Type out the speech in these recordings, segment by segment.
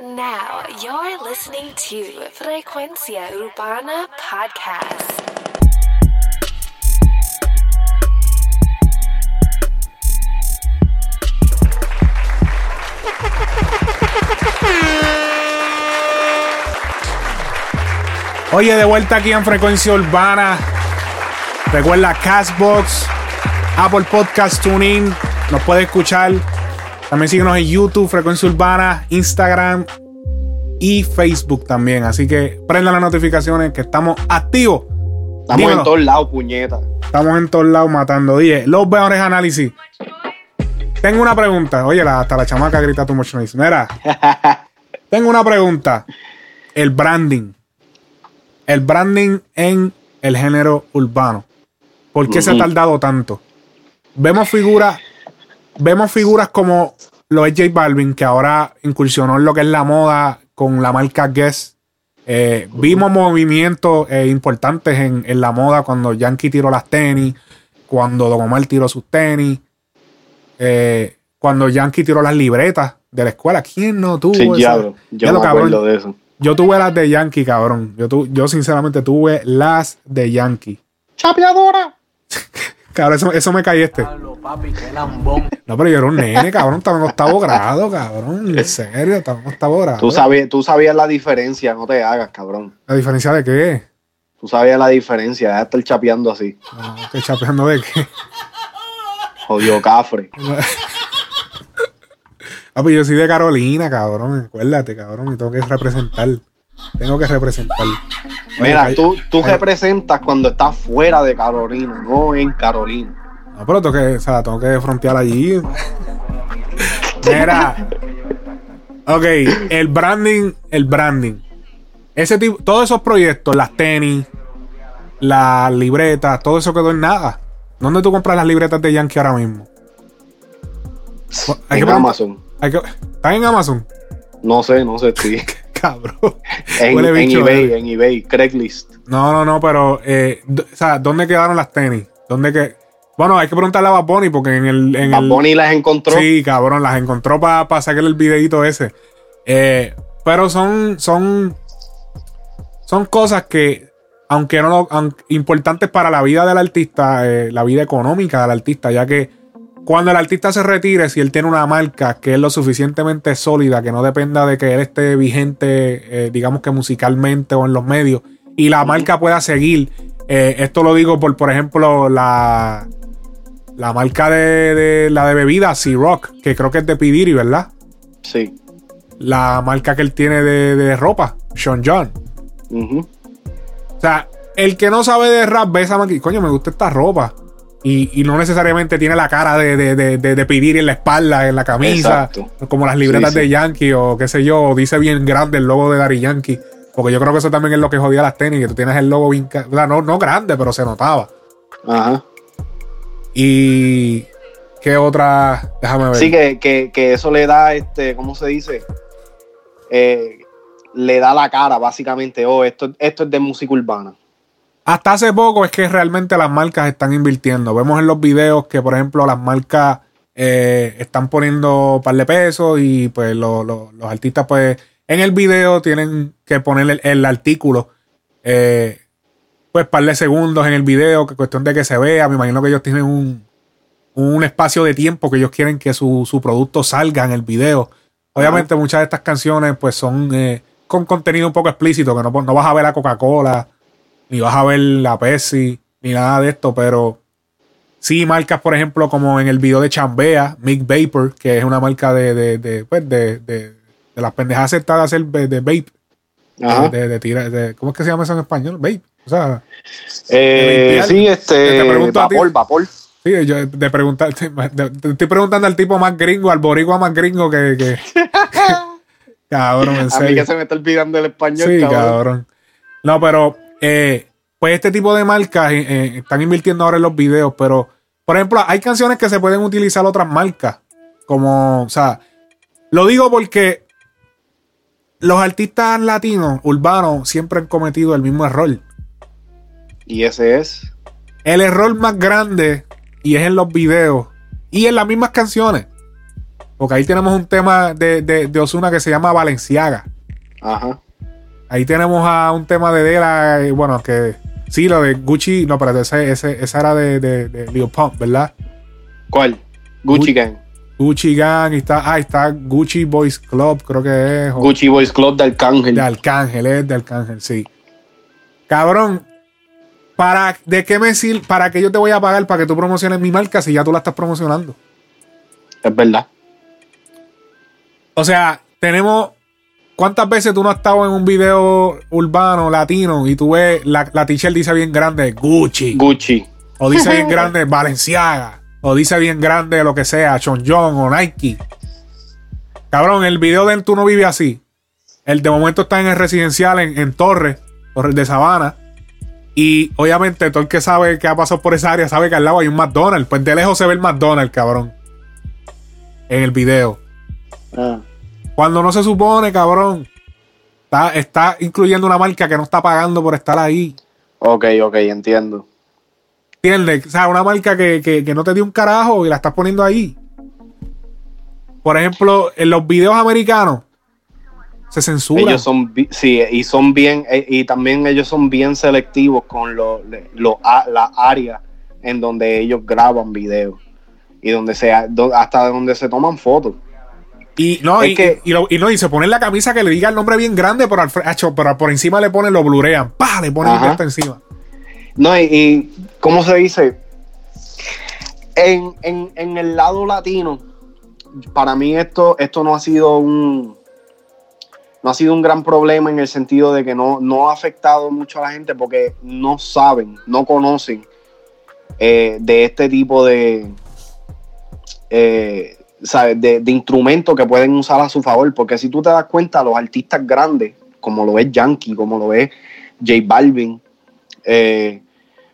Now you're listening to Frecuencia Urbana Podcast. Oye, de vuelta aquí en Frecuencia Urbana. Recuerda Castbox, Apple Podcast Tuning. Nos puede escuchar. También síguenos en YouTube, Frecuencia Urbana, Instagram y Facebook también. Así que prenda las notificaciones que estamos activos. Estamos Dímelo. en todos lados, puñeta. Estamos en todos lados matando. Dije, los mejores análisis. Tengo una pregunta. Oye, la- hasta la chamaca grita tu much noise. Mira, tengo una pregunta. El branding. El branding en el género urbano. ¿Por qué se ha tardado tanto? Vemos figuras, vemos figuras como lo es J Balvin, que ahora incursionó en lo que es la moda con la marca Guess. Eh, Vimos movimientos eh, importantes en, en la moda cuando Yankee tiró las tenis, cuando Don Omar tiró sus tenis, eh, cuando Yankee tiró las libretas de la escuela. ¿Quién no tuvo Sí, esa? diablo. Yo lo me acuerdo de eso. Yo tuve las de Yankee, cabrón. Yo, tu- yo sinceramente tuve las de Yankee. ¡Chapeadora! Cabrón, eso, eso me caí este. No, pero yo era un nene, cabrón. Estaba en octavo grado, cabrón. En serio, estaba en octavo grado. Tú sabías, tú sabías la diferencia, no te hagas, cabrón. ¿La diferencia de qué? Tú sabías la diferencia, deja de estar chapeando así. No, estoy chapeando de qué. Jodido cafre. Ah, pues yo soy de Carolina, cabrón. Acuérdate, cabrón. Y tengo que representar. Tengo que representar. Mira, tú, tú representas cuando estás fuera de Carolina, no en Carolina. No, pero tengo que, o sea, tengo que frontear allí. Mira. Ok, el branding, el branding. Ese tipo, todos esos proyectos, las tenis, las libretas, todo eso quedó en nada. ¿Dónde tú compras las libretas de Yankee ahora mismo? Hay en Amazon. Hay que- ¿Están en Amazon? No sé, no sé, sí. Cabrón. En, Huele en bicho, eBay, eh. en eBay, Craigslist. No, no, no, pero, eh, o sea, ¿dónde quedaron las tenis? ¿Dónde que? Bueno, hay que preguntarle a Bad Bunny porque en el. En Bad el- Bunny las encontró. Sí, cabrón, las encontró para sacarle el videito ese. Eh, pero son, son, son cosas que, aunque no lo- aun- importantes para la vida del artista, eh, la vida económica del artista, ya que cuando el artista se retire, si él tiene una marca que es lo suficientemente sólida, que no dependa de que él esté vigente, eh, digamos que musicalmente o en los medios, y la marca pueda seguir. eh, esto lo digo por, por ejemplo, la, la marca de, de- la de bebida, Sea Rock, que creo que es de Pidiri, ¿verdad? Sí. La marca que él tiene de, de ropa, Sean John. O sea, el que no sabe de rap ve esa marca y coño, me gusta esta ropa. Y, y no necesariamente tiene la cara de, de, de, de, Pidiri en la espalda, en la camisa, Exacto. como las libretas Sí, sí. de Yankee o qué sé yo, dice bien grande el logo de Dari Yankee. Porque yo creo que eso también es lo que jodía las tenis, que tú tienes el logo bien, ca- o sea, no, no grande, pero se notaba. Ajá. Y qué otra, déjame ver. Sí, que, que, que eso le da, este, ¿cómo se dice? Eh, le da la cara, básicamente. Oh, esto, esto es de música urbana. Hasta hace poco es que realmente las marcas están invirtiendo. Vemos en los videos que, por ejemplo, las marcas eh, están poniendo un par de pesos y pues lo- lo- los artistas pues en el video tienen que poner el, el artículo eh, pues par de segundos en el video, que cuestión de que se vea. Me imagino que ellos tienen un, un espacio de tiempo que ellos quieren que su, su producto salga en el video. Obviamente muchas de estas canciones pues son eh, con contenido un poco explícito, que no, no vas a ver a Coca-Cola, ni vas a ver la Pepsi, ni nada de esto, pero sí marcas, por ejemplo, como en el video de Chambea, Mick Vapor, que es una marca de, de, de, pues, de, de, de las pendejas aceptadas de hacer de, vape, Ajá. de, de- ¿cómo es que se llama eso en español? Vape. O sea, Eh, sí, Te este, pregunto a ti. vapor, vapor. sí, yo de preguntar, de- te estoy preguntando al tipo más gringo, al boricua más gringo que, que cabrón, en A mí serio. que se me está olvidando el español, Sí, cabrón. cabrón. No, pero eh, pues este tipo de marcas eh, eh, están invirtiendo ahora en los videos, pero por ejemplo, hay canciones que se pueden utilizar otras marcas, como, o sea, lo digo porque los artistas latinos, urbanos, siempre han cometido el mismo error. Y ese es. El error más grande, y es en los videos, y en las mismas canciones. Porque ahí tenemos un tema de, de, de Osuna que se llama Valenciaga. Ajá. Ahí tenemos a un tema de Dela, eh, bueno, que sí, lo de Gucci, no, pero ese, ese, esa era de, de, de Lil Pump, ¿verdad? ¿Cuál? Gucci Gu- Gang. Gucci Gang, y está, ah, está Gucci Boys Club, creo que es. o- Gucci Boys Club de Arcángel. De Arcángel, es de Arcángel, sí. Cabrón, ¿para, ¿de qué me sirve? ¿Para qué yo te voy a pagar para que tú promociones mi marca si ya tú la estás promocionando? Es verdad. O sea, tenemos. ¿Cuántas veces tú no has estado en un video urbano, latino, y tú ves la, la t-shirt dice bien grande Gucci, Gucci. o dice bien grande Balenciaga, o dice bien grande lo que sea, John John o Nike? Cabrón, el video de él tú no vives así. El de momento está en el residencial en, en Torres, Torres de Sabana. Y obviamente todo el que sabe que ha pasado por esa área sabe que al lado hay un McDonald's. Pues de lejos se ve el McDonald's, cabrón. En el video. Ah. Cuando no se supone, cabrón. Está, está incluyendo una marca que no está pagando por estar ahí. Ok, ok, entiendo. ¿Entiendes? O sea, una marca que, que- que no te dio un carajo y la estás poniendo ahí. Por ejemplo, en los videos americanos se censura. Ellos son, sí, y son bien, eh, y también ellos son bien selectivos con lo, lo- a- la área en donde ellos graban videos y donde sea, do- hasta donde se toman fotos. Y no, y, que- y, lo- y no, y se ponen la camisa que le diga el nombre bien grande, pero, al, pero por encima le ponen, lo blurean. ¡Pah! Le ponen Ajá. esto encima. No, y, y ¿cómo se dice? En, en- en el lado latino, para mí esto, esto no ha sido un no ha sido un gran problema en el sentido de que no, no ha afectado mucho a la gente porque no saben, no conocen eh, de este tipo de, eh, ¿sabes? de, instrumentos que pueden usar a su favor. Porque si tú te das cuenta, los artistas grandes, como lo es Yankee, como lo es J Balvin, eh,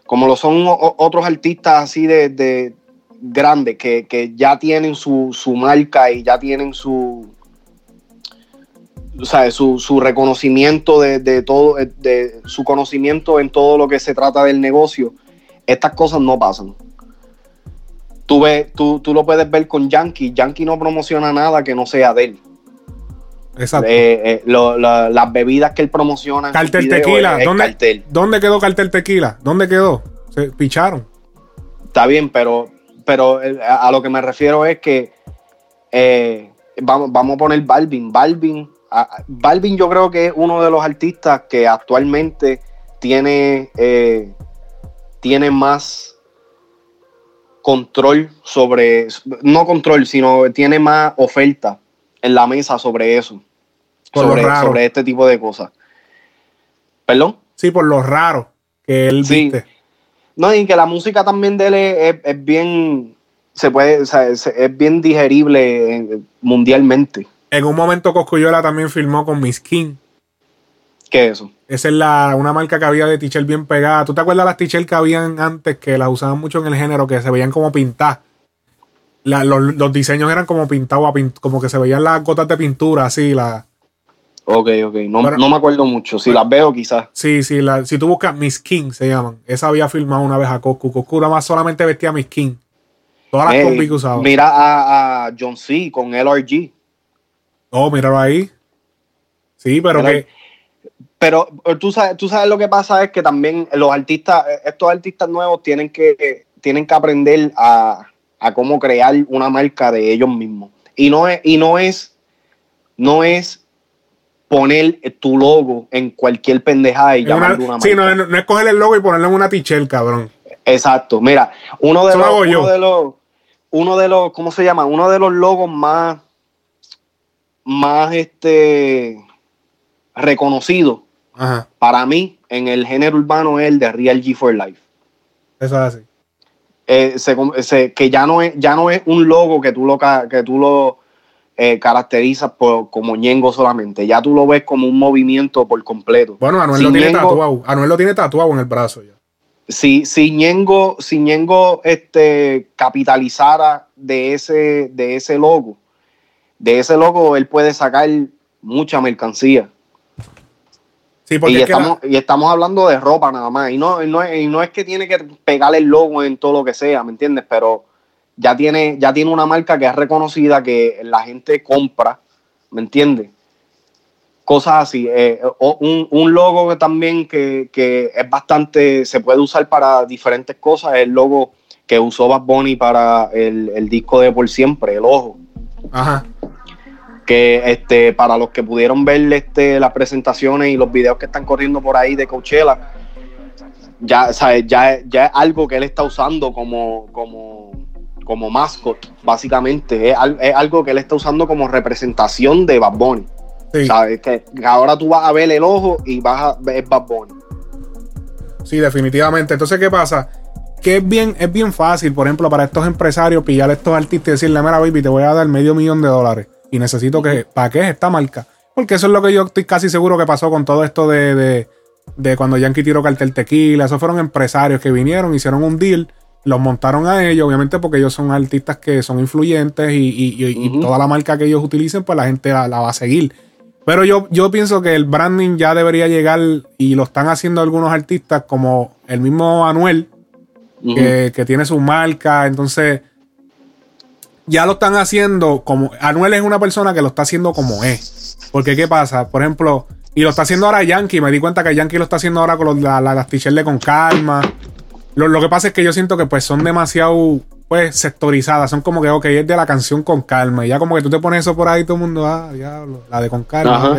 como lo son otros artistas así de, de grandes que, que ya tienen su, su marca y ya tienen su, sea, su, su reconocimiento de, de todo, de su conocimiento en todo lo que se trata del negocio, estas cosas no pasan. Tú, ves, tú, tú lo puedes ver con Yankee. Yankee no promociona nada que no sea de él. Exacto. Eh, eh, lo- la- las bebidas que él promociona. Cartel videos Tequila. ¿Dónde, cartel. ¿Dónde quedó Cartel Tequila? ¿Dónde quedó? Se picharon. Está bien, pero, pero eh, a, lo que me refiero es que eh, vamos, vamos a poner Balvin. Balvin, a- Balvin yo creo que es uno de los artistas que actualmente tiene, tiene más control sobre, no control, sino tiene más oferta en la mesa sobre eso, Por lo sobre, raro. sobre este tipo de cosas. ¿Perdón? Sí, por lo raro que él Sí. viste. No, y que la música también de él es, bien, se puede, o sea, es, es bien digerible eh, mundialmente. En un momento Coscuyola también filmó con Miss King. ¿Qué es eso? Esa es la, una marca que había de t-shirt bien pegada. ¿Tú te acuerdas las t-shirts que habían antes que las usaban mucho en el género que se veían como pintadas? La- los, los diseños eran como pintados, como que se veían las gotas de pintura, así. La, Ok, ok, no, Pero- no me acuerdo mucho. Si las veo, quizás. sí, sí. La, si tú buscas Miss King, se llaman. Esa había filmado una vez a Coscu. Coscu nada más solamente vestía a Miss King. Todas las Eh, combis que usaba. Mira a, a John C. con LRG. Oh, míralo ahí. Sí, pero que. Pero eh, tú sabes, tú sabes lo que pasa es que también los artistas, eh, estos artistas nuevos tienen que, tienen que aprender a, a cómo crear una marca de ellos mismos. Y no es, y no es, no es poner tu logo en cualquier pendejada y en una- llamarlo una marca. sí, no, no, es coger el logo y ponerlo en una t-shirt, cabrón. Exacto. Mira, uno de Eso los, uno de los, uno de los, ¿cómo se llama? Uno de los logos más, más este reconocidos Ajá. para mí en el género urbano es el de Real G for Life. Eso es así. Eh, se- se- que ya no es ya no es un logo que tú lo que tú lo eh, caracterizas por, como Ñengo solamente ya tú lo ves como un movimiento por completo Bueno, Anuel Si lo tiene Ñengo- tatuado. Anuel lo tiene tatuado en el brazo ya. si, si Ñengo, si Ñengo, este, capitalizara de ese, de ese logo, de ese logo él puede sacar mucha mercancía. Sí, porque Y es que la- estamos, y estamos hablando de ropa nada más. Y no, y no, es- y no es que tiene que pegar el logo en todo lo que sea, ¿me entiendes? Pero ya tiene, ya tiene una marca que es reconocida, que la gente compra, ¿me entiendes? Cosas así. Eh, un, un, logo también que, que, es bastante, se puede usar para diferentes cosas, es el logo que usó Bad Bunny para el, el disco de Por Siempre, el ojo. Ajá que este, para los que pudieron ver este, las presentaciones y los videos que están corriendo por ahí de Coachella, ya, ya, ya es algo que él está usando como, como, como mascot, básicamente. Es, algo que él está usando como representación de Bad Bunny. ¿Sabes? Que ahora tú vas a ver el ojo y vas a ver Bad Bunny. Sí, definitivamente. Entonces, ¿qué pasa? Que es bien, es bien fácil, por ejemplo, para estos empresarios pillar a estos artistas y decirle, mira, baby, te voy a dar medio millón de dólares y necesito que es esta marca. Porque eso es lo que yo estoy casi seguro que pasó con todo esto de, de, cuando Yankee tiró cartel tequila. Esos fueron empresarios que vinieron, hicieron un deal, los montaron a ellos, obviamente porque ellos son artistas que son influyentes y, toda la marca que ellos utilicen, pues la gente la, va a seguir. Pero yo, yo pienso que el branding ya debería llegar y lo están haciendo algunos artistas como el mismo Anuel, que, que tiene su marca. Entonces, ya lo están haciendo como. Anuel es una persona que lo está haciendo como es. Porque, ¿qué pasa? Por ejemplo, y lo está haciendo ahora Yankee. Me di cuenta que Yankee lo está haciendo ahora con las la, t-shirts de con calma. Lo, que pasa es que yo siento que pues son demasiado pues sectorizadas. Son como que, ok, es de la canción con calma. Y ya como que tú te pones eso por ahí, todo el mundo, ah, diablo, la de con calma.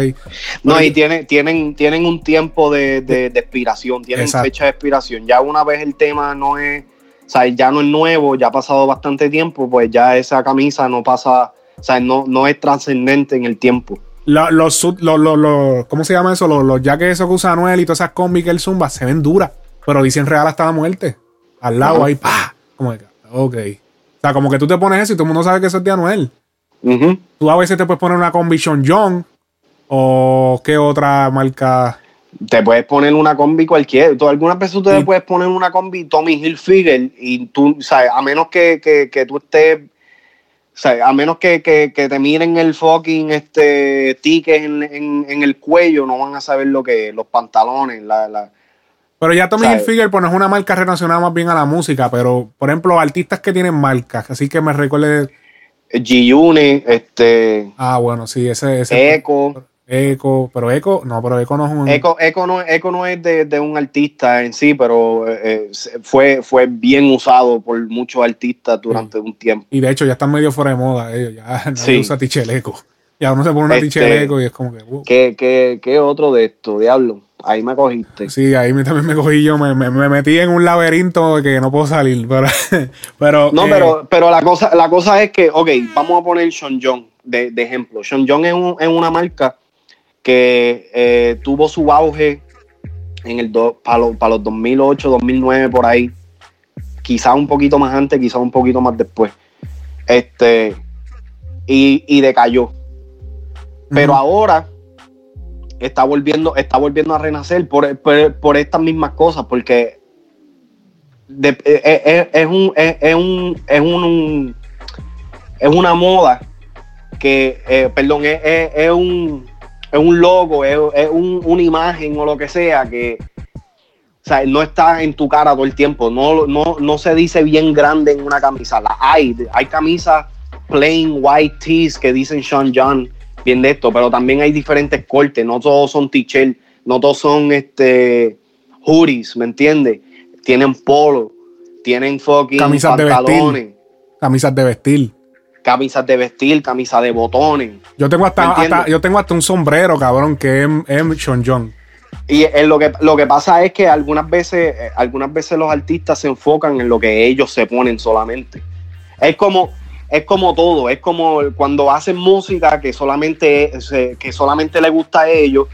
no, y tienen, tienen, tienen un tiempo de, de, expiración, tienen fecha de expiración. Ya una vez el tema no es sea, ya no es nuevo, ya ha pasado bastante tiempo, pues ya esa camisa no pasa, o sea, no, no es trascendente en el tiempo. los, los, ¿Cómo se llama eso? Los, los jackets esos que usa Anuel y todas esas combis que él zumba se ven duras, pero dicen real hasta la muerte. Al lado ahí, pa. Como que, ok. O sea, como que tú te pones eso y todo el mundo sabe que eso es de Anuel. Tú a veces te puedes poner una combi Sean John o qué otra marca te puedes poner una combi cualquiera. Tú algunas veces tú te puedes poner una combi Tommy Hilfiger y tú, ¿sabes? A menos que, que, tú estés, ¿sabes? A menos que, te miren el fucking este ticket en, el cuello, no van a saber lo que los pantalones, la... pero ya Tommy Hilfiger pues, no es una marca relacionada más bien a la música, pero por ejemplo, artistas que tienen marcas, así que me recuerde... G-Unit, este... Ah, bueno, sí, ese... ese Eco. Eco, pero Eco, no, pero Eco no es un. Eco, Eco no, Eco no es de, un artista en sí, pero eh, fue, fue bien usado por muchos artistas durante un tiempo. Y de hecho ya están medio fuera de moda ellos, ya nadie sí. usa Ticheleco. Ya uno se pone una este, Eco y es como que. Uh. ¿qué, qué, qué otro de esto, diablo? Ahí me cogiste. Sí, ahí también me cogí yo, me, me, metí en un laberinto que no puedo salir, pero... pero no, pero, eh, pero la, cosa, la cosa es que, ok, vamos a poner Sean John de, de ejemplo. Sean John es, un, es una marca que eh, tuvo su auge en el para, los 2008, 2009 por ahí, quizá un poquito más antes, quizá un poquito más después. Este y, decayó. Pero ahora está volviendo, está volviendo a renacer por, por, estas mismas cosas, porque eh, eh, es, un, es, un, es, un, es una moda que, perdón, es, un, es un logo, es, una imagen o lo que sea que no está en tu cara todo el tiempo. No, no, no se dice bien grande en una camisa. La hay, hay camisas plain white tees que dicen Sean John, bien de esto, pero también hay diferentes cortes. No todos son t-shirt, no todos son este hoodies, ¿me entiendes? Tienen polo, tienen fucking camisas pantalones. De vestir. Camisas de vestir camisas de vestir, camisas de botones. Yo tengo hasta, yo tengo hasta un sombrero, cabrón, que es, es Sean John. Y lo que, lo que pasa es que algunas veces, eh, algunas veces los artistas se enfocan en lo que ellos se ponen solamente. Es como, es como todo, es como cuando hacen música que solamente, que solamente le gusta a ellos,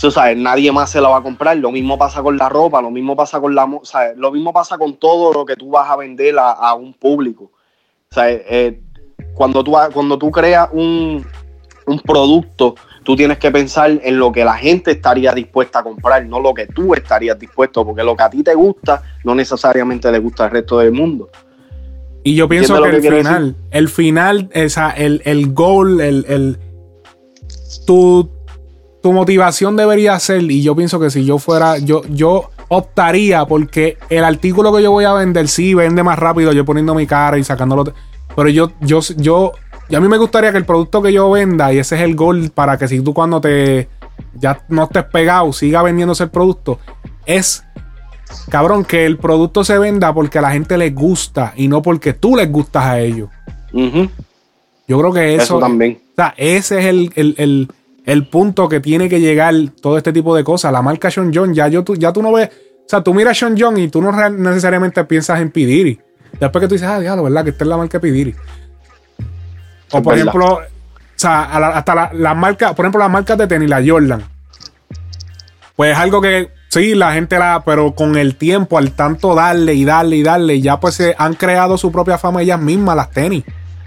tú sabes, nadie más se la va a comprar. Lo mismo pasa con la ropa, lo mismo pasa con la, ¿sabes? lo mismo pasa con todo lo que tú vas a vender a, un público. O sea, eh, cuando tú, cuando tú creas un, producto, tú tienes que pensar en lo que la gente estaría dispuesta a comprar, no lo que tú estarías dispuesto, porque lo que a ti te gusta no necesariamente le gusta al resto del mundo. Y yo pienso que, el final, el final, esa, el, el goal, el, el tu, tu motivación debería ser, y yo pienso que si yo fuera, yo, yo optaría porque el artículo que yo voy a vender sí vende más rápido yo poniendo mi cara y sacándolo. Pero yo, yo, yo, y a mí me gustaría que el producto que yo venda, y ese es el gol para que si tú cuando te ya no estés pegado, siga vendiéndose el producto, es cabrón que el producto se venda porque a la gente les gusta y no porque tú les gustas a ellos. Yo creo que eso, también. O sea, ese es el, el, punto que tiene que llegar todo este tipo de cosas. La marca Sean John, ya, yo, ya tú no ves. O sea, tú miras a Sean John y tú no necesariamente piensas en Pidiri. Después que tú dices, ah, diablo, ¿verdad? Que esta es la marca Pidiri. O por ejemplo, o sea, hasta las la marcas, por ejemplo, las marcas de tenis, la Jordan. Pues es algo que sí, la gente la, pero con el tiempo, al tanto darle y darle y darle, ya pues se han creado su propia fama ellas mismas, las tenis.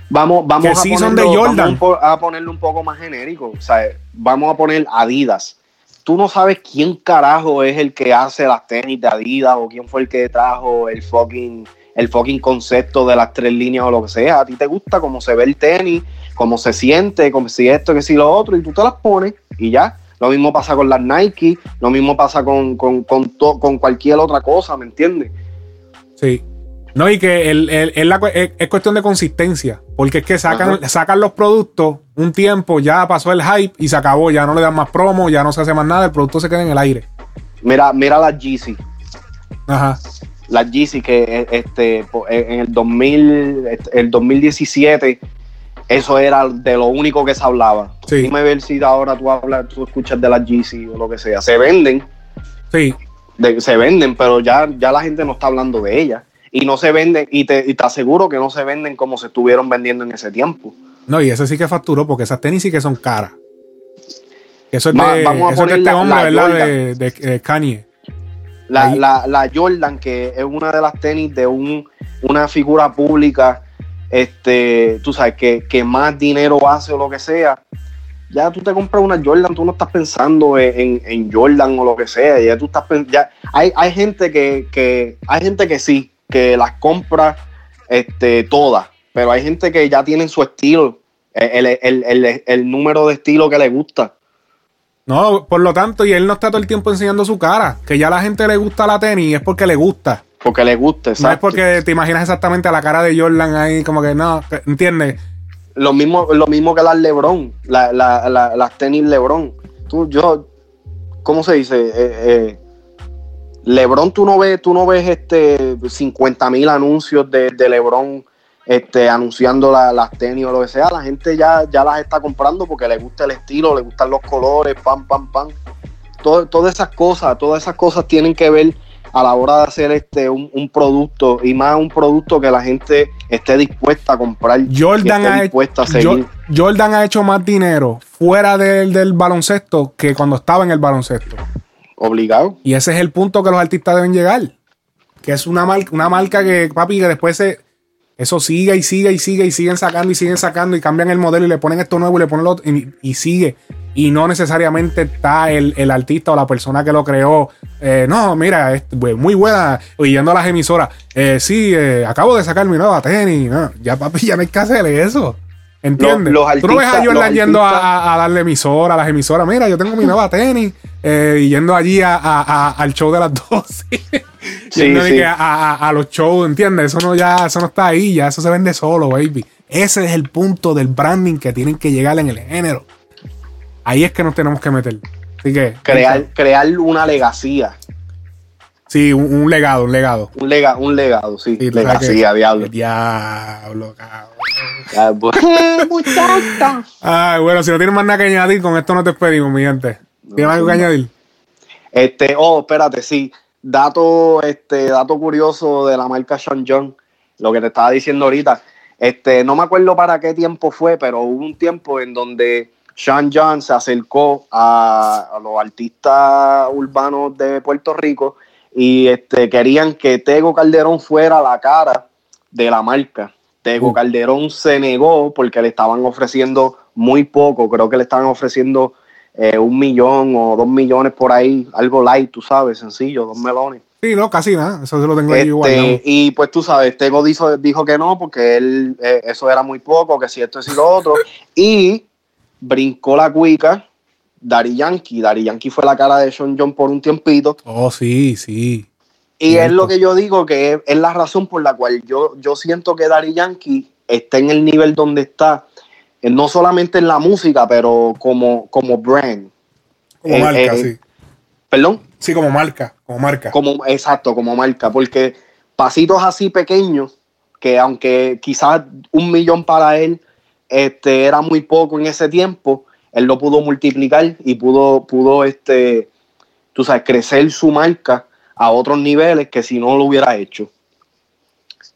Vamos, vamos, a, ponerlo, a ponerlo un poco más genérico. O sea, vamos a poner Adidas. Tú no sabes quién carajo es el que hace las tenis de Adidas o quién fue el que trajo el fucking, el fucking concepto de las tres líneas o lo que sea. A ti te gusta cómo se ve el tenis, cómo se siente, como si esto, que si lo otro, y tú te las pones y ya. Lo mismo pasa con las Nike, lo mismo pasa con, con, con, con cualquier otra cosa, ¿me entiendes? Sí. No, y que el, es, cuestión de consistencia. Porque es que sacan, sacan los productos un tiempo, ya pasó el hype y se acabó. Ya no le dan más promo, ya no se hace más nada, el producto se queda en el aire. Mira, mira las Yeezy. Ajá. Las Yeezy que este, en el 2000, este, el 2017, eso era de lo único que se hablaba. Sí. Dime ver si ahora tú hablas, tú escuchas de las Yeezy o lo que sea. Se venden. Sí. se venden, pero ya, ya la gente no está hablando de ellas y no se venden, y te, y te aseguro que no se venden como se estuvieron vendiendo en ese tiempo. No, y ese sí que facturó, porque esas tenis sí que son caras. Eso es de, eso es este hombre, ¿verdad? de, Kanye. La, la, Jordan, que es una de las tenis de un, una figura pública, este, tú sabes, que, que, más dinero hace o lo que sea. Ya tú te compras una Jordan, tú no estás pensando en, en Jordan o lo que sea. Ya tú estás ya hay, hay gente que, que, hay gente que sí, que las compra este, todas, pero hay gente que ya tienen su estilo, el, número de estilo que le gusta. No, por lo tanto, y él no está todo el tiempo enseñando su cara, que ya a la gente le gusta la tenis es porque le gusta. Porque le gusta, exacto. No es porque te imaginas exactamente a la cara de Jordan ahí, como que no, ¿entiendes? Lo mismo, lo mismo que las Lebron, las tenis Lebron. Tú, yo, ¿cómo se dice? Eh, eh, LeBron, tú no ves, tú no ves este 50 mil anuncios de, LeBron este, anunciando las tenis o lo que sea. La gente ya, ya las está comprando porque le gusta el estilo, le gustan los colores, pam, pam, pam. todas esas cosas, todas esas cosas tienen que ver a la hora de hacer este un, producto y más un producto que la gente esté dispuesta a comprar. Jordan, ha, dispuesta a seguir. Jordan ha hecho más dinero fuera del, del baloncesto que cuando estaba en el baloncesto. Obligado. Y ese es el punto que los artistas deben llegar. Que es una marca, una marca que, papi, que después se, eso sigue y sigue y sigue y siguen sacando y siguen sacando y cambian el modelo y le ponen esto nuevo y le ponen lo otro y, sigue. Y no necesariamente está el, artista o la persona que lo creó. Eh, no, mira, es muy buena. Yendo a las emisoras. Eh, sí, eh, acabo de sacar mi nueva tenis. ya, papi, ya no hay que hacerle eso. ¿Entiendes? Tú no ves a Jordan yendo a, darle emisora a las emisoras. Mira, yo tengo mi nueva tenis. Eh, yendo allí al show de las 12. sí, sí. A, los shows, ¿entiendes? Eso no, ya, eso no está ahí, ya eso se vende solo, baby. Ese es el punto del branding que tienen que llegar en el género. Ahí es que nos tenemos que meter. Así que. Crear, crear una legacía. Sí, un, legado, un legado. Un, lega, un legado, sí. legacía, diablo. Diablo, cabrón. Ay, bueno, si no tienes más nada que añadir, con esto no te despedimos, mi gente. ¿Tienes algo que añadir? Este, oh, espérate, sí. Dato, este, dato curioso de la marca Sean John, lo que te estaba diciendo ahorita. Este, no me acuerdo para qué tiempo fue, pero hubo un tiempo en donde Sean John se acercó a, los artistas urbanos de Puerto Rico y este, querían que Tego Calderón fuera la cara de la marca. Tego uh. Calderón se negó porque le estaban ofreciendo muy poco, creo que le estaban ofreciendo eh, un millón o dos millones por ahí, algo light, tú sabes, sencillo, dos melones. Sí, no, casi nada, eso se lo tengo ahí igual. Este, y pues tú sabes, Tego dijo, dijo que no, porque él, eh, eso era muy poco, que si esto es y lo otro, y brincó la cuica, Daddy Yankee. Daddy Yankee fue la cara de Sean John por un tiempito. Oh, sí, sí. Y es lo que yo digo que es, es, la razón por la cual yo, yo siento que Daddy Yankee está en el nivel donde está, eh, no solamente en la música, pero como, como brand. Como Eh, marca, eh, sí. Perdón. Sí, como marca, como marca. Como, exacto, como marca, porque pasitos así pequeños, que aunque quizás un millón para él este, era muy poco en ese tiempo, él lo pudo multiplicar y pudo, pudo este, tú sabes, crecer su marca a otros niveles que si no lo hubiera hecho.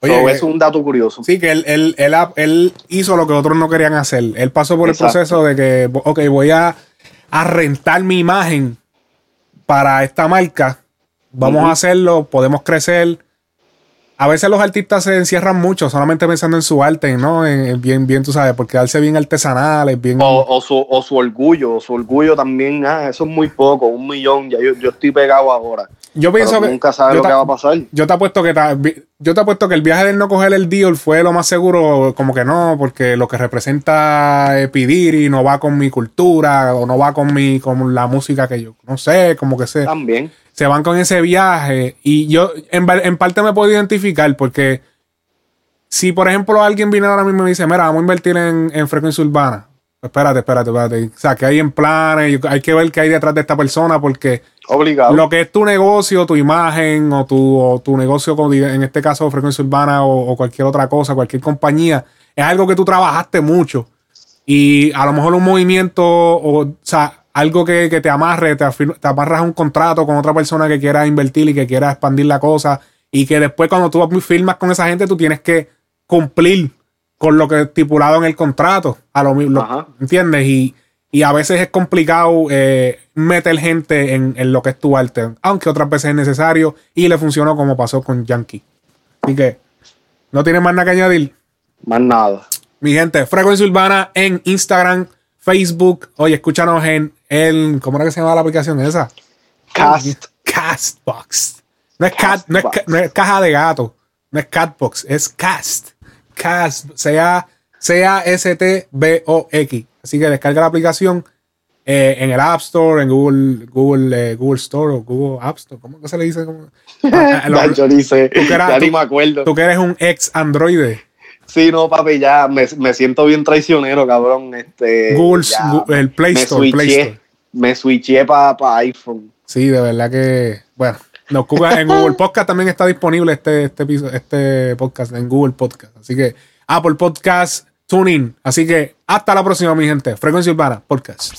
Oye, So, eso es un dato curioso. Sí, que él, él, él, hizo lo que otros no querían hacer. Él pasó por Exacto. el proceso de que, ok, voy a, a rentar mi imagen para esta marca. Vamos a hacerlo, podemos crecer. A veces los artistas se encierran mucho solamente pensando en su arte, ¿no? En, en bien, bien, tú sabes, por quedarse bien artesanal, es bien... O, o su, o su orgullo, su orgullo también, ah, eso es muy poco, un millón, ya yo, yo estoy pegado ahora. yo pienso que... nunca sabes lo que va a pasar. Yo te apuesto que yo te apuesto que el viaje de él no coger el deal fue lo más seguro, como que no, porque lo que representa eh, Pidiri no va con mi cultura o no va con mi con la música que yo no sé, como que se, También. Se van con ese viaje y yo en, parte me puedo identificar porque si por ejemplo alguien viene ahora mismo y me dice, mira, vamos a invertir en, en frecuencia urbana, espérate, espérate, espérate, o sea, que hay en planes, hay que ver qué hay detrás de esta persona porque Obligado. lo que es tu negocio, tu imagen o tu, o tu negocio, en este caso frecuencia urbana o, o cualquier otra cosa, cualquier compañía, es algo que tú trabajaste mucho. Y a lo mejor un movimiento o, o sea, algo que, que te amarre, te, te amarras a un contrato con otra persona que quiera invertir y que quiera expandir la cosa y que después cuando tú firmas con esa gente tú tienes que cumplir con lo que estipulado en el contrato, a lo mismo, Ajá. ¿entiendes? Y, y a veces es complicado eh, meter gente en, en lo que es tu arte, aunque otras veces es necesario y le funcionó como pasó con Yankee. Así que, ¿no tienes más nada que añadir? Más nada. Mi gente, Frecuencia Urbana en Instagram, Facebook. Oye, escúchanos en el. ¿Cómo era que se llama la aplicación esa? Cast. Castbox. No es, cat, no, es, no es caja de gato. No es Catbox, es Cast. Cast. C-A-S-T-B-O-X. Así que descarga la aplicación eh, en el App Store, en Google, Google, eh, Google Store o Google App Store. ¿Cómo que se le dice? ¿Cómo? Ah, ah, lo- Ya, yo ni sé, tú que eras- ya tú- ni me acuerdo. Tú que eres un ex Android. Sí, no, papi, ya me, me siento bien traicionero, cabrón. Este, Google, ya el Play me Store, Play switché, Store. Me switché para iPhone. Sí, de verdad que. Bueno, nos en Google Podcast también está disponible este, este, este podcast en Google Podcast. Así que Apple Podcast, TuneIn. Así que hasta la próxima, mi gente. Frecuencia Urbana Podcast.